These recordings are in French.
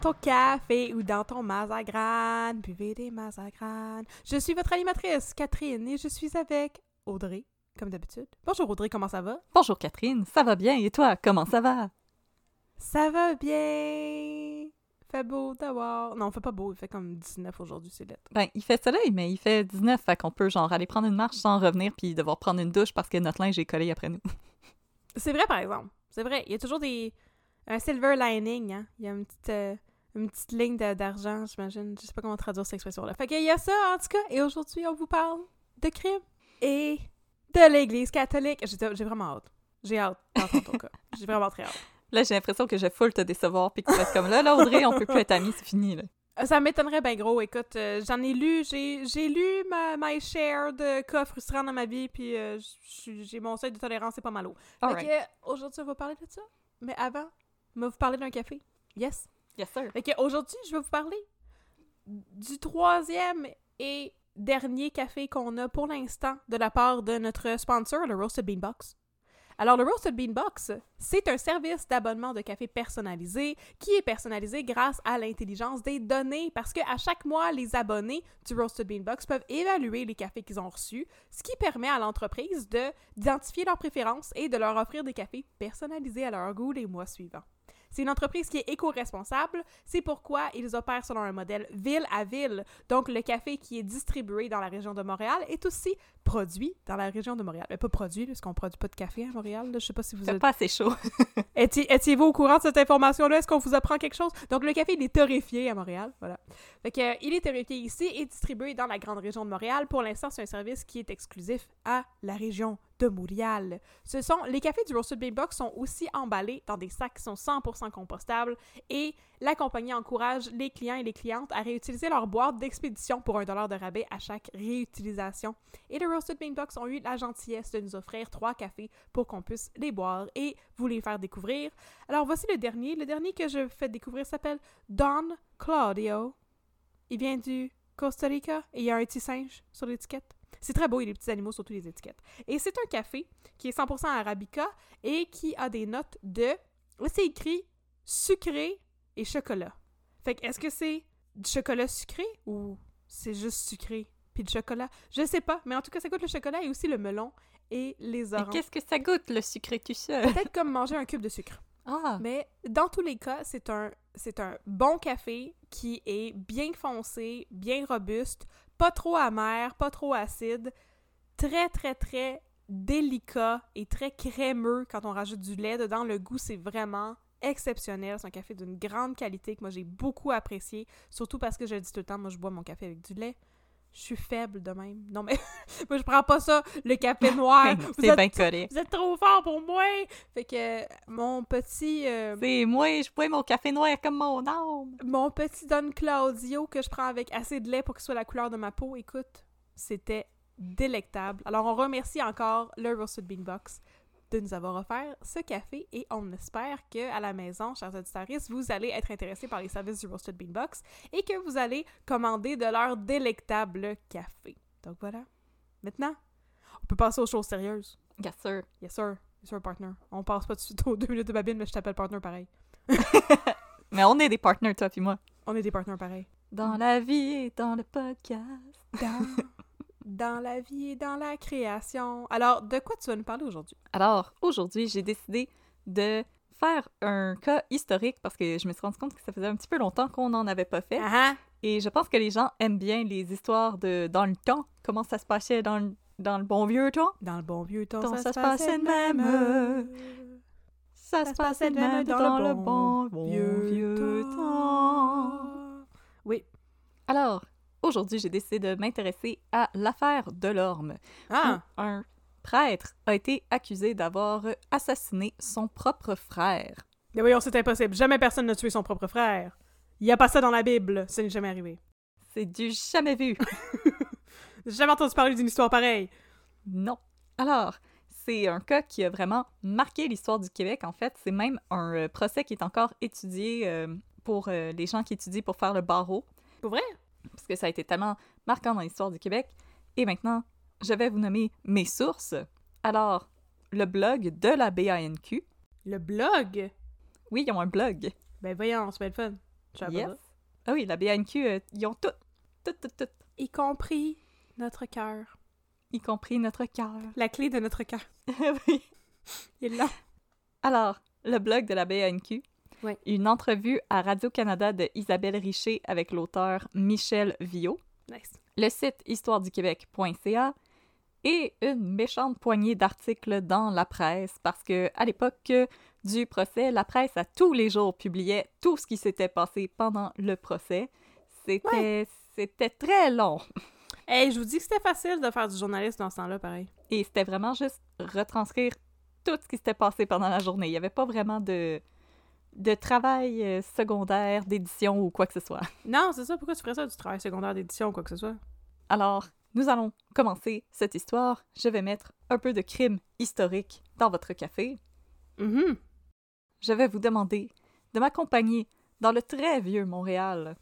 ton café ou dans ton mazagran. Buvez des mazagran. Je suis votre animatrice, Catherine, et je suis avec Audrey, comme d'habitude. Bonjour Audrey, comment ça va? Bonjour Catherine, ça va bien et toi, comment ça va? Ça va bien. Fait beau d'avoir. Non, fait pas beau, il fait comme 19 aujourd'hui, c'est lettre. Ben, il fait soleil, mais il fait 19, fait qu'on peut genre aller prendre une marche sans revenir puis devoir prendre une douche parce que notre linge est collé après nous. C'est vrai, par exemple. C'est vrai. Il y a toujours des. Un silver lining, hein. Il y a une petite, euh, une petite ligne d'argent, j'imagine. Je sais pas comment traduire cette expression-là. Fait qu'il y a ça, en tout cas. Et aujourd'hui, on vous parle de crime et de l'Église catholique. J'ai vraiment hâte. J'ai hâte d'entendre ton cas. J'ai vraiment très hâte. Là, j'ai l'impression que je full te décevoir puis que tu vas comme là, là, Audrey, on peut plus être amis, c'est fini, là. Euh, Ça m'étonnerait bien gros. Écoute, euh, j'en ai lu, j'ai j'ai lu ma my share de cas frustrants dans ma vie, puis euh, j'ai mon seuil de tolérance, c'est pas mal haut. Euh, aujourd'hui, on va parler de ça. Mais avant, on va vous parler d'un café. Yes? Yes, sir. Aujourd'hui, je vais vous parler du troisième et dernier café qu'on a pour l'instant de la part de notre sponsor, le Roasted Bean Box. Alors, le Roasted Bean Box, c'est un service d'abonnement de café personnalisé qui est personnalisé grâce à l'intelligence des données parce qu'à chaque mois, les abonnés du Roasted Bean Box peuvent évaluer les cafés qu'ils ont reçus, ce qui permet à l'entreprise de d'identifier leurs préférences et de leur offrir des cafés personnalisés à leur goût les mois suivants. C'est une entreprise qui est éco-responsable. C'est pourquoi ils opèrent selon un modèle ville à ville. Donc, le café qui est distribué dans la région de Montréal est aussi produit dans la région de Montréal. Mais pas produit, parce qu'on produit pas de café à Montréal. là. Je sais pas si vous C'est êtes... pas assez chaud. Étiez- Étiez-vous au courant de cette information-là? Est-ce qu'on vous apprend quelque chose? Donc, le café, il est torréfié à Montréal. Voilà. Fait que, euh, il est torréfié ici et distribué dans la grande région de Montréal. Pour l'instant, c'est un service qui est exclusif à la région de Montréal. Ce sont, les cafés du Roasted Bean Box sont aussi emballés dans des sacs qui sont 100% compostables et la compagnie encourage les clients et les clientes à réutiliser leur boîte d'expédition pour un dollar de rabais à chaque réutilisation. Et les Roasted Bean Box ont eu la gentillesse de nous offrir trois cafés pour qu'on puisse les boire et vous les faire découvrir. Alors voici le dernier. Le dernier que je fais découvrir s'appelle Don Claudio. Il vient du Costa Rica et il y a un petit singe sur l'étiquette. C'est très beau, il y a des petits animaux sur toutes les étiquettes. Et c'est un café qui est 100% arabica et qui a des notes de... C'est écrit sucré et chocolat. Fait que est-ce que c'est du chocolat sucré ou c'est juste sucré puis du chocolat? Je sais pas, mais en tout cas, ça goûte le chocolat et aussi le melon et les oranges. qu'est-ce que ça goûte, le sucré tu sais? Peut-être comme manger un cube de sucre. Ah, Mais dans tous les cas, c'est un, c'est un bon café qui est bien foncé, bien robuste, pas trop amer, pas trop acide, très très très délicat et très crémeux quand on rajoute du lait dedans. Le goût, c'est vraiment exceptionnel. C'est un café d'une grande qualité que moi j'ai beaucoup apprécié, surtout parce que je le dis tout le temps, moi je bois mon café avec du lait. Je suis faible de même. Non mais moi je prends pas ça, le café noir. Vous c'est êtes bien collé. vous êtes trop fort pour moi! Fait que euh, mon petit euh, C'est moi, je bois mon café noir comme mon âme. mon petit Don Claudio que je prends avec assez de lait pour qu'il soit la couleur de ma peau, écoute, c'était délectable. Alors on remercie encore le Roasted Bean Box de nous avoir offert ce café et on espère que à la maison, chers auditeurs, vous allez être intéressés par les services du Roasted Bean Box et que vous allez commander de leur délectable café. Donc voilà. Maintenant, on peut passer aux choses sérieuses. Yes, sir. Yes sir. Yes sir, partner. On passe pas tout de suite aux deux minutes de babine, mais je t'appelle partner pareil. Mais on est des partners, toi puis moi. On est des partenaires pareils. Dans la vie et dans le podcast. Dans, dans la vie et dans la création. Alors, de quoi tu vas nous parler aujourd'hui? Alors, aujourd'hui, j'ai décidé de faire un cas historique parce que je me suis rendu compte que ça faisait un petit peu longtemps qu'on n'en avait pas fait. Ah Et je pense que les gens aiment bien les histoires de dans le temps, comment ça se passait dans le, dans le bon vieux temps. Dans le bon vieux temps, Temps, ça, se passait de même. Ça, se passait de même dans, le bon, bon vieux, temps. Oui. Alors, aujourd'hui, j'ai décidé de m'intéresser à l'affaire Delorme. Ah! où Un prêtre a été accusé d'avoir assassiné son propre frère. Mais voyons, c'est impossible. Jamais personne n'a tué son propre frère. Il n'y a pas ça dans la Bible. Ça n'est jamais arrivé. C'est du jamais vu. J'ai jamais entendu parler d'une histoire pareille. Non. Alors, c'est un cas qui a vraiment marqué l'histoire du Québec. En fait, c'est même un euh, procès qui est encore étudié euh, pour euh, les gens qui étudient pour faire le barreau, Pour vrai? Parce que ça a été tellement marquant dans l'histoire du Québec. Et maintenant, je vais vous nommer mes sources. Alors, le blog de la BANQ. Le blog? Oui, ils ont un blog. Ben voyons, c'est bien le fun. Yes. Ah oui, la BANQ, euh, ils ont tout, tout, tout, tout, Y compris notre cœur. y compris notre cœur. La clé de notre cœur. oui. Il est là. Alors, le blog de la BANQ. Une entrevue à Radio-Canada de Isabelle Richer avec l'auteur Michel Viau. Nice. le site histoireduquebec.ca et une méchante poignée d'articles dans la presse parce que à l'époque du procès, la presse à tous les jours publiait tout ce qui s'était passé pendant le procès. C'était c'était très long Hey, je vous dis que c'était facile de faire du journaliste dans ce temps-là, pareil. et c'était vraiment juste retranscrire tout ce qui s'était passé pendant la journée. Il n'y avait pas vraiment de de travail euh, secondaire d'édition ou quoi que ce soit. Non, c'est ça. Pourquoi tu ferais ça du travail secondaire d'édition ou quoi que ce soit? Alors, nous allons commencer cette histoire. Je vais mettre un peu de crime historique dans votre café. Mhm. Je vais vous demander de m'accompagner dans le très vieux Montréal.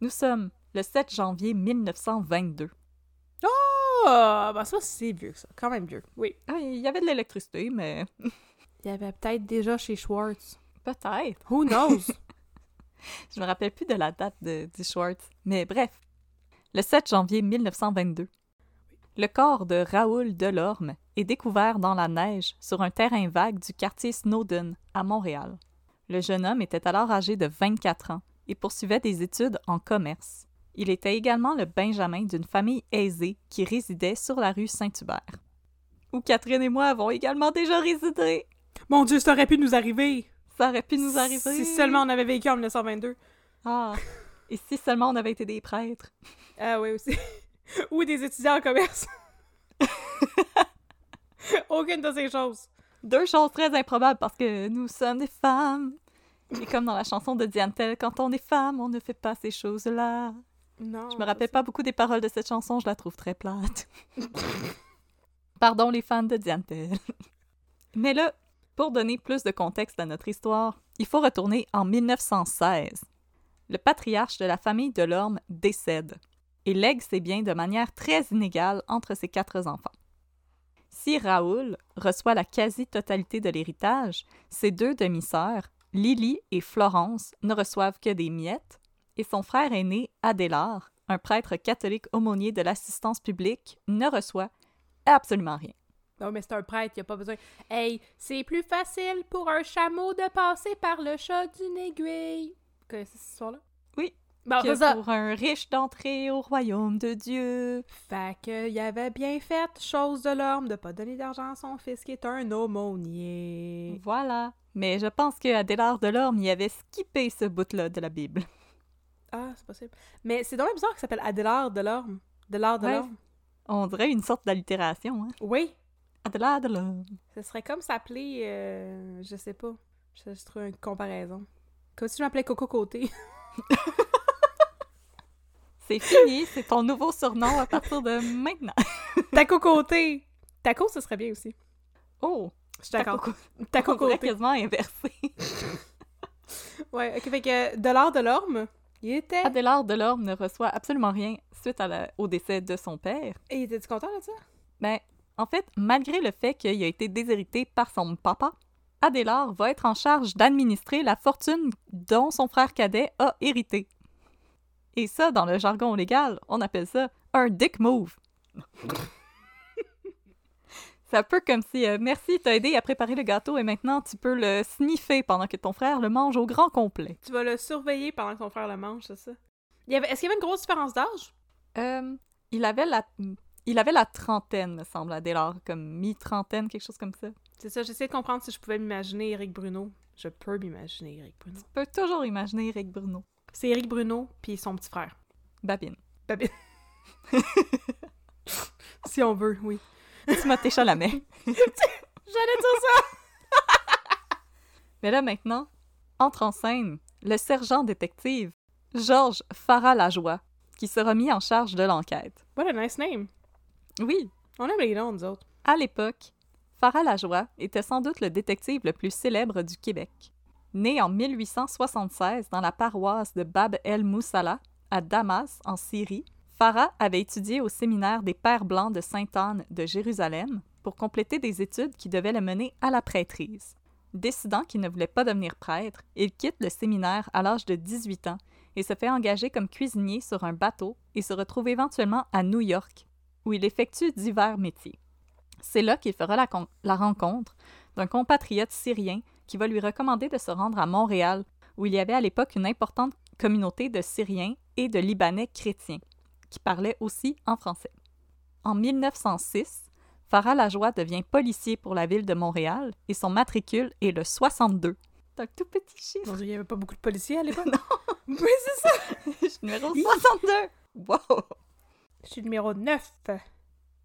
Nous sommes le 7 janvier 1922. Oh, ben ça, c'est vieux, ça. Quand même vieux. Oui. Ah, il y avait de l'électricité, mais Il y avait peut-être déjà chez Schwartz. Peut-être. Who knows? Je me rappelle plus de la date de, du Schwartz. Mais bref, le 7 janvier 1922. Le corps de Raoul Delorme est découvert dans la neige sur un terrain vague du quartier Snowden à Montréal. Le jeune homme était alors âgé de 24 ans et poursuivait des études en commerce. Il était également le benjamin d'une famille aisée qui résidait sur la rue Saint-Hubert. Où Catherine et moi avons également déjà résidé. Mon Dieu, ça aurait pu nous arriver! Ça aurait pu nous arriver. Si seulement on avait vécu en 1922. Ah. Et si seulement on avait été des prêtres. Ah oui, aussi. Ou des étudiants en commerce. Aucune de ces choses. Deux choses très improbables parce que nous sommes des femmes. Et comme dans la chanson de Diane Tell, quand on est femme, on ne fait pas ces choses-là. Non. Je me rappelle pas beaucoup des paroles de cette chanson, je la trouve très plate. Pardon les fans de Diane Tell. Mais là, pour donner plus de contexte à notre histoire, il faut retourner en 1916. Le patriarche de la famille Delorme décède et lègue ses biens de manière très inégale entre ses quatre enfants. Si Raoul reçoit la quasi-totalité de l'héritage, ses deux demi-sœurs, Lily et Florence, ne reçoivent que des miettes, et son frère aîné, Adélard, un prêtre catholique aumônier de l'assistance publique, ne reçoit absolument rien. Non, mais c'est un prêtre, il a pas besoin. Hey, c'est plus facile pour un chameau de passer par le chat d'une aiguille. Vous connaissez cette histoire-là? Oui. Bon, que ça. pour un riche d'entrer au royaume de Dieu. Fait que, il avait bien fait, chose de l'homme, de pas donner d'argent à son fils qui est un aumônier. Voilà. Mais je pense que Adélard Delorme y avait skippé ce bout-là de la Bible. Ah, c'est possible. Mais c'est dommage bizarre qu'il s'appelle Adélard Delorme. Delard Ouais. Delorme. On dirait une sorte d'allitération, hein? Oui. Ce serait comme s'appeler, euh, je sais pas. Je, je trouve une comparaison. Comme si je m'appelais Coco Côté. C'est fini, c'est ton nouveau surnom à partir de maintenant. Taco Côté! Taco, ce serait bien aussi. Oh! Je suis d'accord. Taco- Côté. quasiment inversé. Ouais, ok, fait que Dollar de l'orme, il était. Adélard Delorme ne reçoit absolument rien suite à la- au décès de son père. Et il était-tu content de ça? Ben, en fait, malgré le fait qu'il a été déshérité par son papa, Adélard va être en charge d'administrer la fortune dont son frère cadet a hérité. Et ça, dans le jargon légal, on appelle ça un dick move. C'est un peu comme si, euh, merci, t'as aidé à préparer le gâteau et maintenant tu peux le sniffer pendant que ton frère le mange au grand complet. Tu vas le surveiller pendant que ton frère le mange, c'est ça? Est-ce qu'il y avait une grosse différence d'âge? Euh, il avait la... Il avait la trentaine, me semble, Adélard, comme mi-trentaine, quelque chose comme ça. C'est ça, j'essaie de comprendre si je pouvais m'imaginer Eric Bruno. Je peux m'imaginer Eric Bruno. Tu peux toujours imaginer Eric Bruno. C'est Eric Bruno, puis son petit frère. Babine. Babine. si on veut, oui. Timothée Chalamet. J'allais dire ça! Mais là, maintenant, entre en scène le sergent détective Georges Farah-Lajoie, qui sera mis en charge de l'enquête. What a nice name. Oui, On aime les noms, nous autres. à l'époque, Farah-Lajoie était sans doute le détective le plus célèbre du Québec. Né en 1876 dans la paroisse de Bab el-Moussala, à Damas, en Syrie, Farah avait étudié au séminaire des Pères Blancs de Sainte-Anne de Jérusalem pour compléter des études qui devaient le mener à la prêtrise. Décidant qu'il ne voulait pas devenir prêtre, il quitte le séminaire à l'âge de 18 ans et se fait engager comme cuisinier sur un bateau et se retrouve éventuellement à New York, où il effectue divers métiers. C'est là qu'il fera la, con- la rencontre d'un compatriote syrien qui va lui recommander de se rendre à Montréal, où il y avait à l'époque une importante communauté de Syriens et de Libanais chrétiens, qui parlaient aussi en français. En 1906, Farah Lajoie devient policier pour la ville de Montréal et son matricule est le 62. C'est un tout petit chiffre. Il n'y avait pas beaucoup de policiers à l'époque. Non. Oui, c'est ça. Je suis numéro 62. Wow! Je suis numéro 9.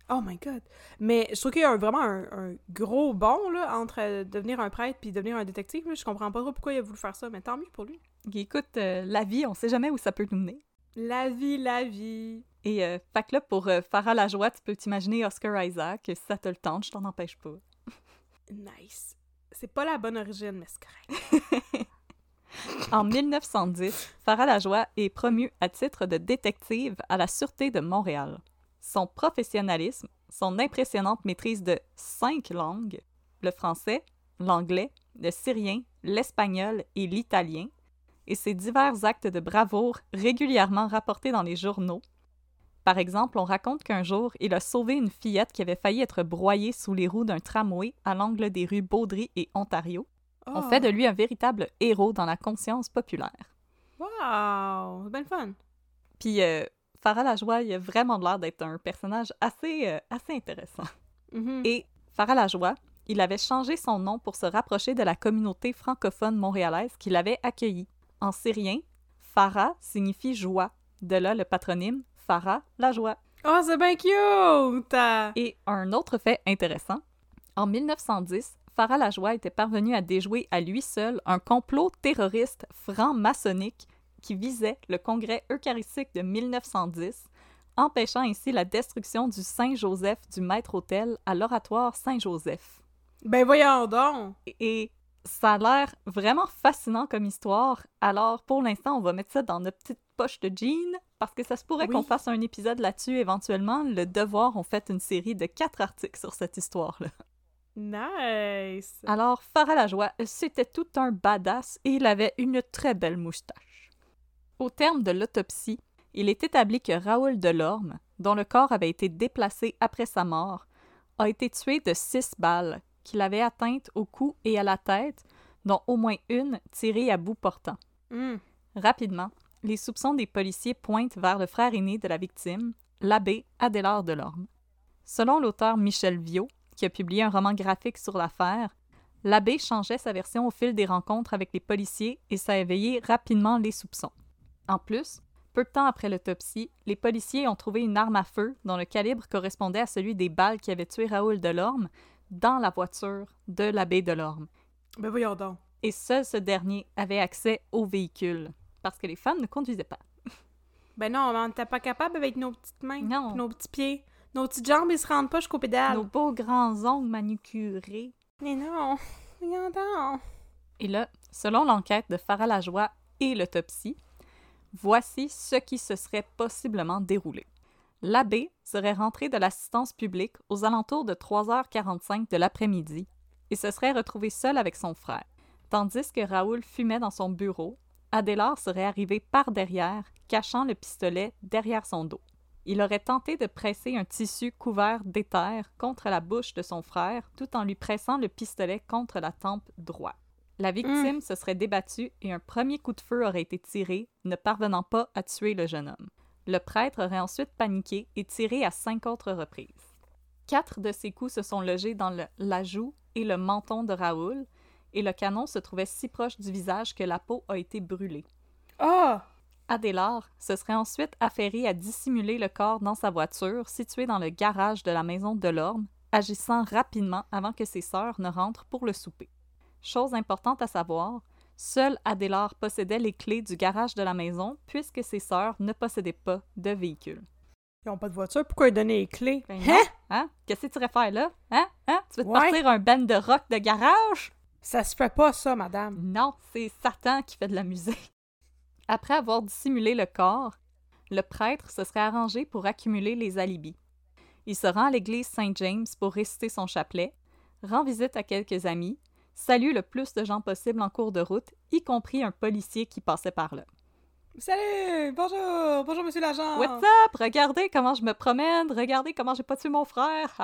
Oh my god. Mais je trouve qu'il y a un- vraiment un, un gros bond là, entre euh, devenir un prêtre puis devenir un détective. là. Je comprends pas trop pourquoi il a voulu faire ça, mais tant mieux pour lui. Écoute, euh, la vie, on sait jamais où ça peut nous mener. La vie, la vie. Et euh, fait que là, pour euh, Farah Lajoie, tu peux t'imaginer Oscar Isaac. Si ça te le tente, je t'en empêche pas. Nice. C'est pas la bonne origine, mais c'est correct. En 1910, Farah Lajoie est promue à titre de détective à la Sûreté de Montréal. Son professionnalisme, son impressionnante maîtrise de cinq langues, le français, l'anglais, le syrien, l'espagnol et l'italien, et ses divers actes de bravoure régulièrement rapportés dans les journaux. Par exemple, on raconte qu'un jour, il a sauvé une fillette qui avait failli être broyée sous les roues d'un tramway à l'angle des rues Baudry et Ontario. On Oh. fait de lui un véritable héros dans la conscience populaire. Wow! C'est bien le fun. Puis euh, Farah Lajoie, il a vraiment l'air d'être un personnage assez, euh, assez intéressant. Mhm. Et Farah Lajoie, il avait changé son nom pour se rapprocher de la communauté francophone montréalaise qui l'avait accueilli. En syrien, Farah signifie joie. De là le patronyme Farah Lajoie. Oh, c'est bien cute! Et un autre fait intéressant, en 1910, Farah Lajoie était parvenu à déjouer à lui seul un complot terroriste franc-maçonnique qui visait le congrès eucharistique de 1910, empêchant ainsi la destruction du Saint-Joseph du Maître-Autel à l'oratoire Saint-Joseph. Ben voyons donc! Et ça a l'air vraiment fascinant comme histoire. Alors, pour l'instant, on va mettre ça dans notre petite poche de jeans parce que ça se pourrait Oui. qu'on fasse un épisode là-dessus éventuellement. Le Devoir ont fait une série de quatre articles sur cette histoire-là. Nice! Alors, Farah Lajoie, c'était tout un badass et il avait une très belle moustache. Au terme de l'autopsie, il est établi que Raoul Delorme, dont le corps avait été déplacé après sa mort, a été tué de six balles qu'il avait atteintes au cou et à la tête, dont au moins une tirée à bout portant. Hmm. Rapidement, les soupçons des policiers pointent vers le frère aîné de la victime, l'abbé Adélard Delorme. Selon l'auteur Michel Viau, qui a publié un roman graphique sur l'affaire, l'abbé changeait sa version au fil des rencontres avec les policiers et ça a éveillé rapidement les soupçons. En plus, peu de temps après l'autopsie, les policiers ont trouvé une arme à feu dont le calibre correspondait à celui des balles qui avaient tué Raoul Delorme dans la voiture de l'abbé Delorme Ben voyons donc. et seul ce dernier avait accès au véhicule, parce que les femmes ne conduisaient pas. Ben non, on n'était pas capable avec nos petites mains, Non. nos petits pieds. Nos petites jambes, ils se rendent pas jusqu'aux pédales. Nos beaux grands ongles manucurés. Mais non. Et là, selon l'enquête de Farah Lajoie et l'autopsie, voici ce qui se serait possiblement déroulé. L'abbé serait rentré de l'assistance publique aux alentours de 3h45 de l'après-midi et se serait retrouvé seul avec son frère. Tandis que Raoul fumait dans son bureau, Adélard serait arrivé par derrière, cachant le pistolet derrière son dos. Il aurait tenté de presser un tissu couvert d'éther contre la bouche de son frère tout en lui pressant le pistolet contre la tempe droite. La victime se serait débattue et un premier coup de feu aurait été tiré, ne parvenant pas à tuer le jeune homme. Le prêtre aurait ensuite paniqué et tiré à cinq autres reprises. Quatre de ces coups se sont logés dans le- la joue et le menton de Raoul, et le canon se trouvait si proche du visage que la peau a été brûlée. Ah! Adélard se serait ensuite affairé à dissimuler le corps dans sa voiture située dans le garage de la maison de l'Orme, agissant rapidement avant que ses sœurs ne rentrent pour le souper. Chose importante à savoir, seul Adélard possédait les clés du garage de la maison puisque ses sœurs ne possédaient pas de véhicule. Ils ont pas de voiture, pourquoi ils donnaient les clés? Ben Hein? hein? Qu'est-ce que tu irais faire là? Hein? Hein? Tu veux te Ouais. partir un band de rock de garage? Ça se fait pas, ça, madame. Non, c'est Satan qui fait de la musique. Après avoir dissimulé le corps, le prêtre se serait arrangé pour accumuler les alibis. Il se rend à l'église Saint James pour réciter son chapelet, rend visite à quelques amis, salue le plus de gens possible en cours de route, y compris un policier qui passait par là. Salut! Bonjour! Bonjour, monsieur l'agent! What's up? Regardez comment je me promène, regardez comment j'ai pas tué mon frère!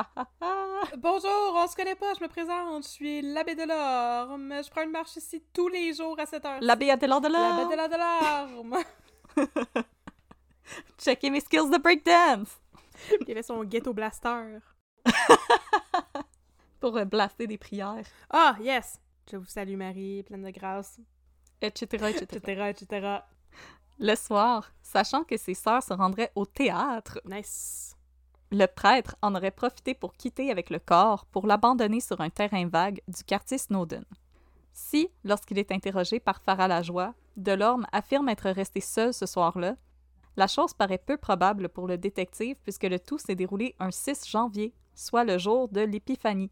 Bonjour, on se connaît pas, je me présente, je suis l'abbé de l'Orme. Je prends une marche ici tous les jours à cette heure. L'abbé de L'abbé là! de l'Orme. Checkez mes skills de breakdance! Il avait son ghetto blaster. Pour euh, blaster des prières, Ah, yes! Je vous salue, Marie, pleine de grâce, etc., etc. etc., etc. Le soir, sachant que ses sœurs se rendraient au théâtre, Nice. le prêtre en aurait profité pour quitter avec le corps pour l'abandonner sur un terrain vague du quartier Snowden. Si, lorsqu'il est interrogé par Farah Lajoie, Delorme affirme être resté seul ce soir-là, la chose paraît peu probable pour le détective puisque le tout s'est déroulé un 6 janvier, soit le jour de l'Épiphanie.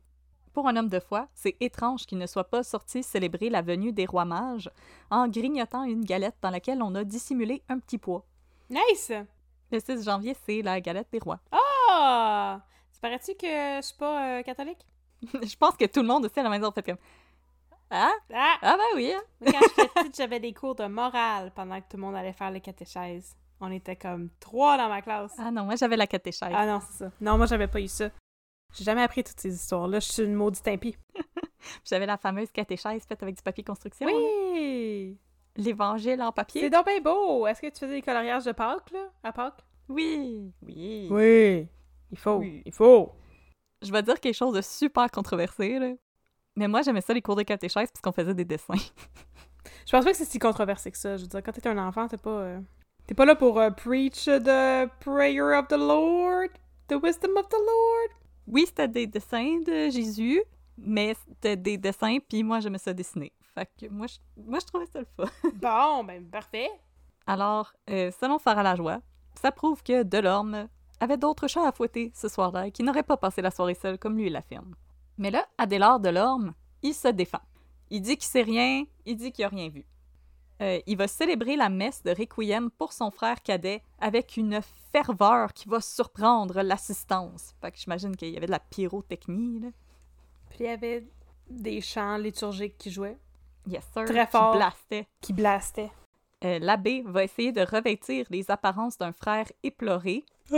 Pour un homme de foi, c'est étrange qu'il ne soit pas sorti célébrer la venue des rois mages en grignotant une galette dans laquelle on a dissimulé un petit pois. Nice! Le 6 janvier, c'est la galette des rois. Ah! Ça paraît-tu que je suis pas euh, catholique? Je pense que tout le monde aussi à la maison fait comme Ah, Ah! ah ben oui. hein. Quand j'étais petite, j'avais des cours de morale pendant que tout le monde allait faire le catéchèse. On était comme trois dans ma classe. Ah non, moi j'avais la catéchèse. Ah non, c'est ça. Non, moi, j'avais pas eu ça. J'ai jamais appris toutes ces histoires-là. Je suis une maudite impie. J'avais la fameuse catéchèse faite avec du papier construction. Oui! L'évangile en C'est papier. donc bien beau! Est-ce que tu faisais des coloriages de Pâques, là? À Pâques? Oui. Oui. Oui! Il faut! Oui. Il faut! Je vais dire quelque chose de super controversé, là. Mais moi, j'aimais ça les cours de catéchèse parce qu'on faisait des dessins. Je pense pas que c'est si controversé que ça. Je veux dire, quand t'es un enfant, t'es pas... euh, T'es pas là pour euh, preach the prayer of the Lord, the wisdom of the Lord. Oui, c'était des dessins de Jésus, mais c'était des dessins, puis moi, j'aimais ça dessiner. Fait que moi, je, moi, je trouvais ça le fun. Bon, ben parfait. Alors, euh, selon Farah Lajoie, ça prouve que Delorme avait d'autres chats à fouetter ce soir-là et qu'il n'aurait pas passé la soirée seul comme lui l'affirme. Mais là, Adélard Delorme, il se défend. Il dit qu'il sait rien, il dit qu'il a rien vu. Euh, il va célébrer la messe de Requiem pour son frère cadet avec une ferveur qui va surprendre l'assistance. Fait que j'imagine qu'il y avait de la pyrotechnie, là. Puis il y avait des chants liturgiques qui jouaient, Yes, sir. Très qui fort. blastait. qui blastaient. Euh, L'abbé va essayer de revêtir les apparences d'un frère éploré,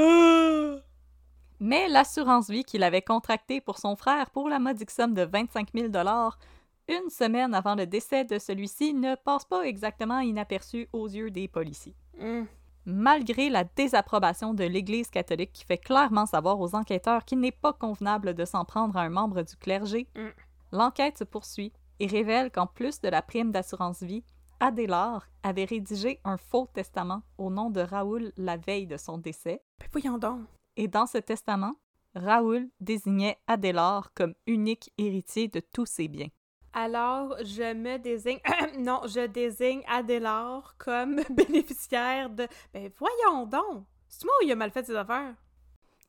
Mais l'assurance vie qu'il avait contractée pour son frère pour la modique somme de 25 000 une semaine avant le décès de celui-ci ne passe pas exactement inaperçu aux yeux des policiers. Hum. Malgré la désapprobation de l'Église catholique qui fait clairement savoir aux enquêteurs qu'il n'est pas convenable de s'en prendre à un membre du clergé, Mm. l'enquête se poursuit et révèle qu'en plus de la prime d'assurance vie, Adélard avait rédigé un faux testament au nom de Raoul la veille de son décès Ben voyons donc. et dans ce testament, Raoul désignait Adélard comme unique héritier de tous ses biens. Alors, je me désigne... non, je désigne Adélard comme bénéficiaire de... Ben voyons donc! C'est moi où il a mal fait ses affaires?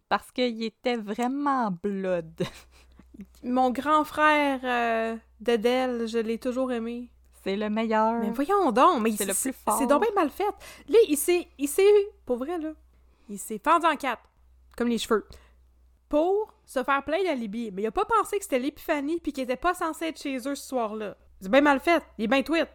Parce qu'il était vraiment blood. Mon grand frère euh, d'Adèle, je l'ai toujours aimé. C'est le meilleur. Mais voyons donc! Mais C'est il- le plus fort. C'est donc bien mal fait. Là, il s'est... Il s'est... Pour vrai, là. Il s'est fendu en quatre. Comme les cheveux. Pour se faire plein d'alibi. Mais il a pas pensé que c'était l'épiphanie puis qu'il était pas censé être chez eux ce soir-là. C'est bien mal fait. Il est bien tweet.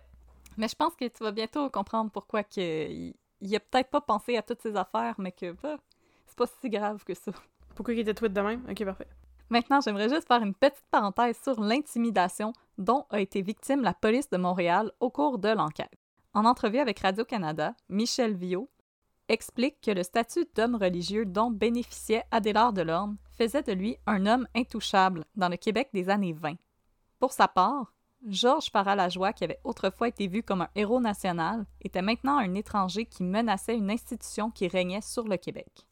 Mais je pense que tu vas bientôt comprendre pourquoi que il, il a peut-être pas pensé à toutes ces affaires, mais que bah, c'est pas si grave que ça. Pourquoi il était tweet de même? Ok, parfait. Maintenant, j'aimerais juste faire une petite parenthèse sur l'intimidation dont a été victime la police de Montréal au cours de l'enquête. En entrevue avec Radio-Canada, Michel Viau explique que le statut d'homme religieux dont bénéficiait Adélard Delorme faisait de lui un homme intouchable dans le Québec des années 20. Pour sa part, Georges Paralajoie, qui avait autrefois été vu comme un héros national, était maintenant un étranger qui menaçait une institution qui régnait sur le Québec.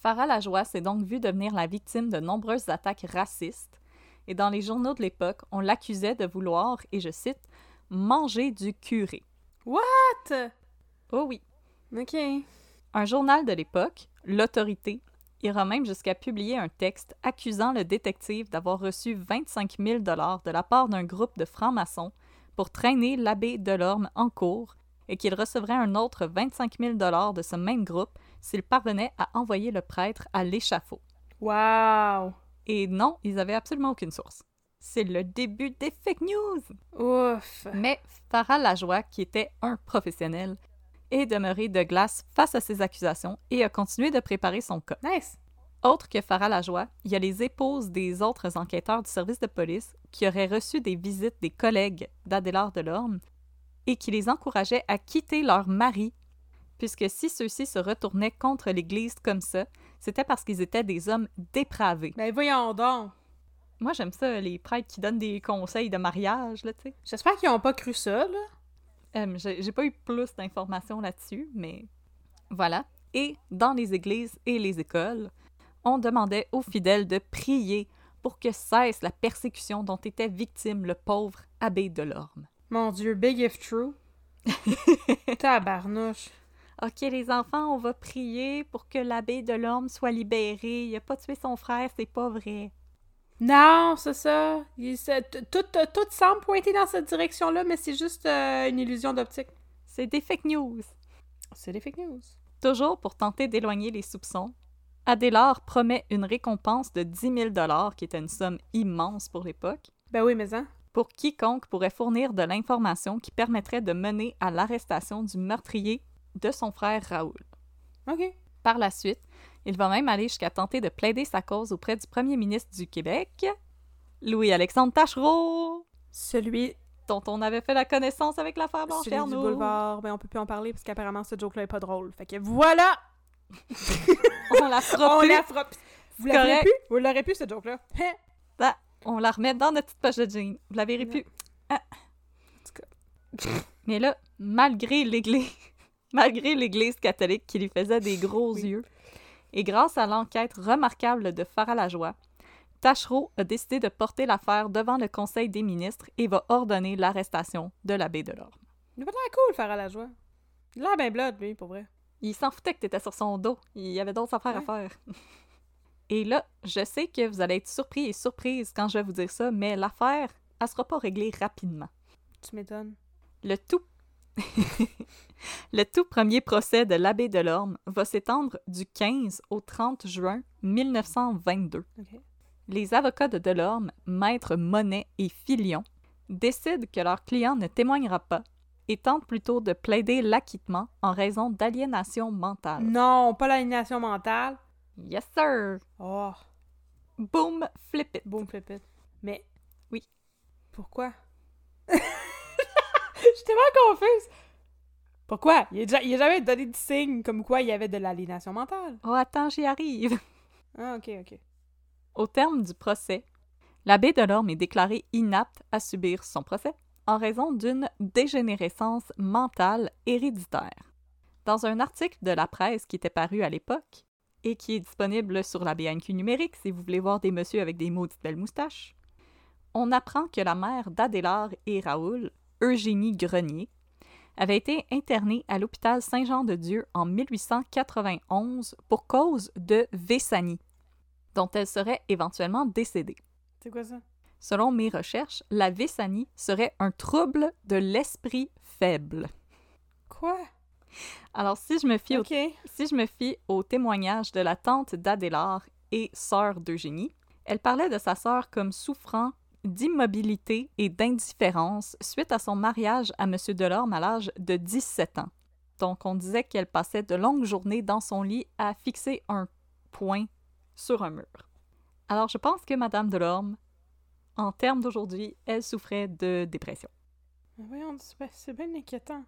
Farah Lajoie s'est donc vu devenir la victime de nombreuses attaques racistes, et dans les journaux de l'époque, on l'accusait de vouloir, et je cite, manger du curé. What? Oh oui. Ok. Un journal de l'époque, L'Autorité, ira même jusqu'à publier un texte accusant le détective d'avoir reçu 25 000 de la part d'un groupe de francs-maçons pour traîner l'abbé Delorme en cours et qu'il recevrait un autre 25 000 de ce même groupe s'il parvenait à envoyer le prêtre à l'échafaud. Wow. Et non, ils avaient absolument aucune source. c'est le début des fake news. Ouf. Mais Farah Lajoie, qui était un professionnel, est demeuré de glace face à ces accusations et a continué de préparer son cas. Nice. Autre que Farah Lajoie, il y a les épouses des autres enquêteurs du service de police qui auraient reçu des visites des collègues d'Adélard Delorme et qui les encourageaient à quitter leur mari, puisque si ceux-ci se retournaient contre l'Église comme ça, c'était parce qu'ils étaient des hommes dépravés. Ben voyons donc. Moi, j'aime ça, les prêtres qui donnent des conseils de mariage, là, tu sais. J'espère qu'ils ont pas cru ça, là. Euh, j'ai pas eu plus d'informations là-dessus, mais voilà. Et dans les églises et les écoles, on demandait aux fidèles de prier pour que cesse la persécution dont était victime le pauvre abbé Delorme. Mon Dieu, big if true. Tabarnouche. Ok, les enfants, on va prier pour que l'abbé Delorme soit libéré. Il a pas tué son frère, c'est pas vrai. Non, c'est ça. Il- tout semble pointer dans cette direction-là, mais c'est juste euh, une illusion d'optique. C'est des fake news. C'est des fake news. Toujours pour tenter d'éloigner les soupçons, Adélard promet une récompense de 10 000 qui était une somme immense pour l'époque, Ben oui, mais hein. pour quiconque pourrait fournir de l'information qui permettrait de mener à l'arrestation du meurtrier de son frère Raoul. OK. Par la suite, il va même aller jusqu'à tenter de plaider sa cause auprès du premier ministre du Québec, Louis-Alexandre Tachereau, Celui, dont on avait fait la connaissance avec l'affaire celui du boulevard, ben on peut plus en parler parce qu'apparemment ce joke-là est pas drôle. Fait que voilà! On la fera On plus. la fera. Vous l'avez plus? Vous l'aurez plus, ce joke-là? Hein? Ah, on la remet dans notre petite poche de jean. Vous la verrez Non. plus. Ah. Mais là, malgré l'Église, malgré l'Église catholique qui lui faisait des gros Oui. yeux, et grâce à l'enquête remarquable de Farah Lajoie, Tachereau a décidé de porter l'affaire devant le Conseil des ministres et va ordonner l'arrestation de l'abbé Delorme. Il a pas l'air cool, faire à la joie. Il a l'air ben blood, lui, pour vrai. Il s'en foutait que t'étais sur son dos. Il y avait d'autres affaires à faire. Et là, je sais que vous allez être surpris et surprise quand je vais vous dire ça, mais l'affaire, elle sera pas réglée rapidement. Tu m'étonnes. Le tout... le tout premier procès de l'abbé Delorme va s'étendre du 15 au 30 juin 1922. OK. Les avocats de Delorme, Maître Monet et Filion, décident que leur client ne témoignera pas et tentent plutôt de plaider l'acquittement en raison d'aliénation mentale. Non, pas l'aliénation mentale. Yes, sir! Oh, Boom, flip it! boom flip it. Mais. Oui. Pourquoi? Je suis tellement confuse. Pourquoi? Il a, déjà- il a jamais donné de signe comme quoi il y avait de l'aliénation mentale. Oh, attends, j'y arrive! Ah, ok, ok. Au terme du procès, l'abbé Delorme est déclaré inapte à subir son procès en raison d'une dégénérescence mentale héréditaire. Dans un article de la presse qui était paru à l'époque et qui est disponible sur la BNQ numérique si vous voulez voir des messieurs avec des maudites belles moustaches, on apprend que la mère d'Adélard et Raoul, Eugénie Grenier, avait été internée à l'hôpital Saint-Jean-de-Dieu en 1891 pour cause de Vessanie, dont elle serait éventuellement décédée. C'est quoi ça? Selon mes recherches, la Vessanie serait un trouble de l'esprit faible. Quoi? Alors, si je me fie au si je me fie au témoignage de la tante d'Adélard et sœur d'Eugénie, elle parlait de sa sœur comme souffrant d'immobilité et d'indifférence suite à son mariage à M. Delorme à l'âge de 17 ans. Donc, on disait qu'elle passait de longues journées dans son lit à fixer un point sur un mur. Alors, je pense que Madame Delorme, en termes d'aujourd'hui, elle souffrait de dépression. Voyons, bien- c'est bien inquiétant.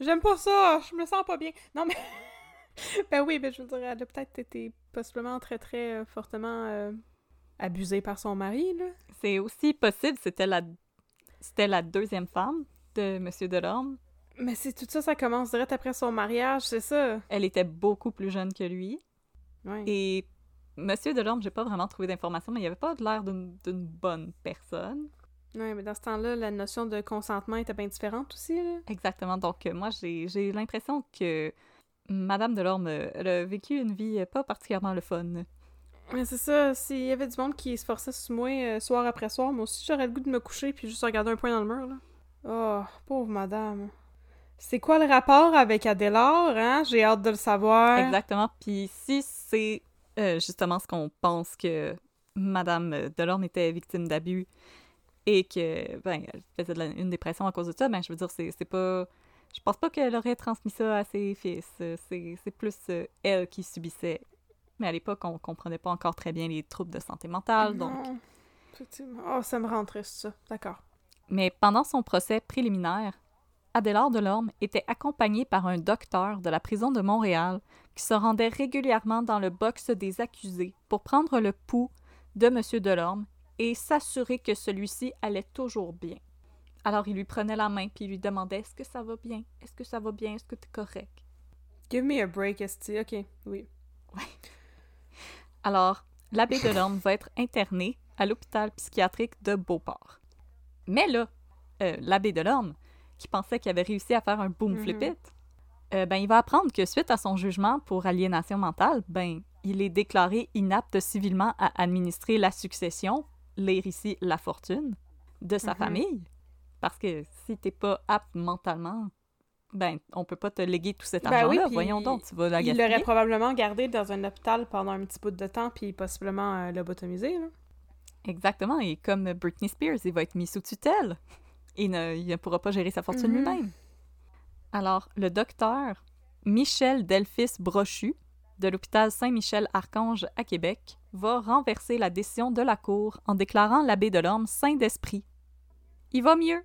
J'aime pas ça, je me sens pas bien. Non, mais. ben oui, ben je veux dire, elle a peut-être été possiblement très, très euh, fortement euh, abusée par son mari, là. C'est aussi possible, c'était la, c'était la deuxième femme de M. Delorme. Mais c'est tout ça, ça commence direct après son mariage, c'est ça? Elle était beaucoup plus jeune que lui. Et Monsieur Delorme, j'ai pas vraiment trouvé d'informations, mais il avait pas l'air d'une d'une bonne personne. Ouais, mais dans ce temps-là, la notion de consentement était bien différente aussi, là. Exactement. Donc, euh, moi, j'ai l'impression que Madame Delorme, elle a vécu une vie pas particulièrement le fun. Mais c'est ça, s'il y avait du monde qui se forçait sur moi euh, soir après soir, moi aussi j'aurais le goût de me coucher puis juste regarder un point dans le mur, là. Oh, pauvre madame. C'est quoi le rapport avec Adélard, hein? J'ai hâte de le savoir. Exactement. Puis si c'est euh, justement ce qu'on pense que Madame Delorme était victime d'abus et que, ben, elle faisait une dépression à cause de ça, ben, je veux dire, c'est pas... Je pense pas qu'elle aurait transmis ça à ses fils. Euh, C'est plus euh, elle qui subissait. Mais à l'époque, on comprenait pas encore très bien les troubles de santé mentale, donc... Non. Effectivement. Oh, ça me rend triste, ça. D'accord. Mais pendant son procès préliminaire, Adélard Delorme était accompagné par un docteur de la prison de Montréal qui se rendait régulièrement dans le box des accusés pour prendre le pouls de M. Delorme et s'assurer que celui-ci allait toujours bien. Alors il lui prenait la main puis il lui demandait Est-ce que ça va bien? Est-ce que ça va bien? Est-ce que tu es correct Give me a break, Esti. Ok, oui. Alors, l'abbé Delorme va être interné à l'hôpital psychiatrique de Beauport. Mais là, euh, l'abbé Delorme, qui pensait qu'il avait réussi à faire un boom Mhm. flip euh, ben, il va apprendre que suite à son jugement pour aliénation mentale, ben, il est déclaré inapte civilement à administrer la succession, ici la fortune, de sa Mhm. famille. Parce que si t'es pas apte mentalement, ben, on peut pas te léguer tout cet Ben oui, argent-là. Voyons donc, tu vas la Il gaspiller. l'aurait probablement gardé dans un hôpital pendant un petit bout de temps, puis possiblement euh, lobotomisé, là. Exactement, et comme Britney Spears, il va être mis sous tutelle. Et ne, il ne pourra pas gérer sa fortune Mhm. lui-même. Alors, le docteur Michel Delphis Brochu, de l'hôpital Saint-Michel-Archange à Québec, va renverser la décision de la Cour en déclarant l'abbé Delorme saint d'esprit. Il va mieux.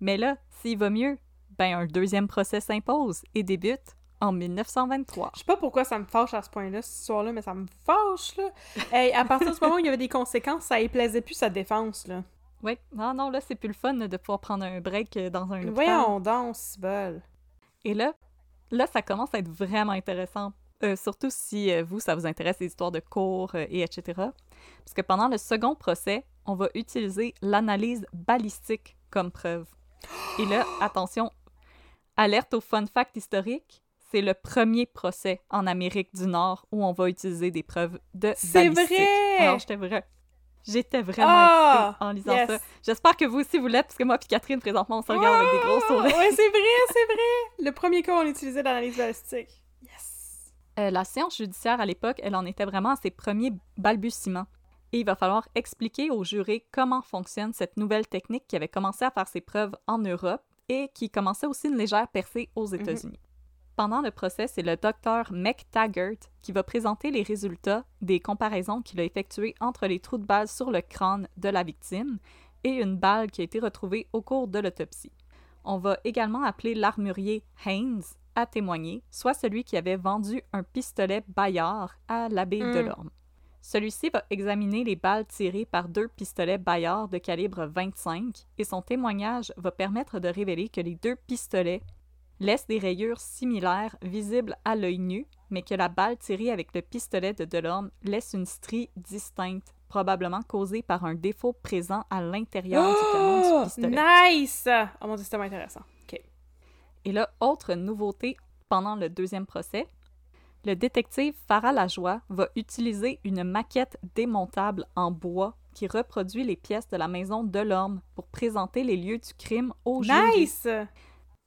Mais là, s'il va mieux, ben un deuxième procès s'impose et débute en 1923. Je sais pas pourquoi ça me fâche à ce point-là, cette histoire-là, mais ça me fâche, là. Hey, à partir du moment où il y avait des conséquences, ça ne plaisait plus sa défense, là. Oui, non, non, là, c'est plus le fun de pouvoir prendre un break euh, dans un hôpital. Voyons donc, bol. Et là, là, ça commence à être vraiment intéressant. Euh, surtout si euh, vous, ça vous intéresse les histoires de cours euh, et etc. Parce que pendant le second procès, on va utiliser l'analyse balistique comme preuve. Et là, attention, alerte au fun fact historique, c'est le premier procès en Amérique du Nord où on va utiliser des preuves de C'est vrai! Alors, j'étais vrai. J'étais vraiment Ah! excitée en lisant Yes. ça. J'espère que vous aussi vous l'êtes, parce que moi puis Catherine, présentement, on se regarde avec des gros sourires. Ouais, c'est vrai, c'est vrai! Le premier cas, on utilisait l'analyse balistique. Yes! Euh, la science judiciaire à l'époque, elle en était vraiment à ses premiers balbutiements. Et il va falloir expliquer aux jurés comment fonctionne cette nouvelle technique qui avait commencé à faire ses preuves en Europe et qui commençait aussi une légère percée aux États-Unis. Pendant le procès, c'est le docteur McTaggart qui va présenter les résultats des comparaisons qu'il a effectuées entre les trous de balles sur le crâne de la victime et une balle qui a été retrouvée au cours de l'autopsie. On va également appeler l'armurier Haynes à témoigner, soit celui qui avait vendu un pistolet Bayard à l'abbé Mm. Delorme. Celui-ci va examiner les balles tirées par deux pistolets Bayard de calibre 25 et son témoignage va permettre de révéler que les deux pistolets laissent des rayures similaires visibles à l'œil nu, mais que la balle tirée avec le pistolet de Delorme laisse une strie distincte, probablement causée par un défaut présent à l'intérieur du canon Oh, du pistolet. nice! Oh mon dieu, c'est tellement intéressant. OK. Et là, autre nouveauté pendant le deuxième procès, le détective Farah Lajoie va utiliser une maquette démontable en bois qui reproduit les pièces de la maison Delorme pour présenter les lieux du crime au jury. Nice!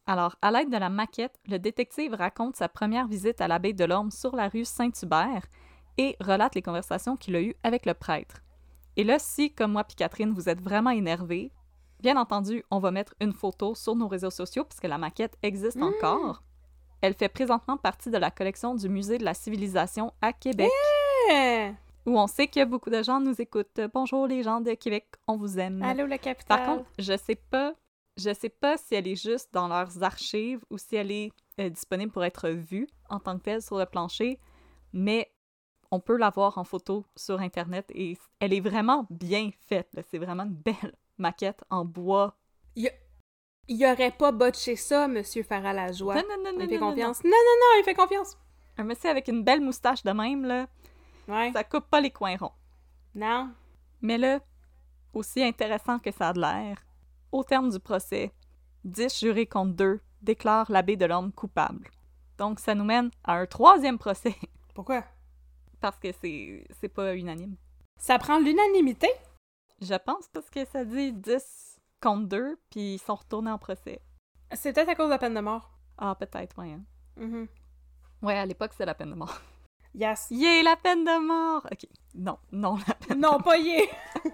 Alors, à l'aide de la maquette, le détective raconte sa première visite à l'abbé Delorme sur la rue Saint-Hubert et relate les conversations qu'il a eues avec le prêtre. Et là, si, comme moi puis Catherine, vous êtes vraiment énervés, bien entendu, on va mettre une photo sur nos réseaux sociaux puisque la maquette existe Mmh. encore. Elle fait présentement partie de la collection du Musée de la civilisation à Québec, Eh! où on sait que beaucoup de gens nous écoutent. Bonjour les gens de Québec, on vous aime. Allô, la capitale. Par contre, je sais pas, je sais pas si elle est juste dans leurs archives ou si elle est euh, disponible pour être vue en tant que telle sur le plancher, mais on peut la voir en photo sur internet et elle est vraiment bien faite. C'est vraiment une belle maquette en bois. Il y aurait pas botché ça, Monsieur Farah Lajoie. Non, non, non, Il non, fait non, non, confiance. Non, non, non, il fait confiance. non. Un monsieur avec une belle moustache de même, là, Ouais. ça coupe pas les coins ronds. Non. Mais là, aussi intéressant que ça a de l'air, au terme du procès, 10 jurés contre 2 déclarent l'abbé de l'homme coupable. Donc ça nous mène à un troisième procès, Pourquoi? parce que c'est c'est pas unanime. Ça prend l'unanimité? Je pense parce que ça dit 10 contre 2, puis ils sont retournés en procès. C'est peut-être à cause de la peine de mort. Ah, peut-être, ouais. hein. Mhm. Ouais, à l'époque, c'est la peine de mort. Yes. Yé, la peine de mort! Ok, non, non, la peine. Non, pas yé.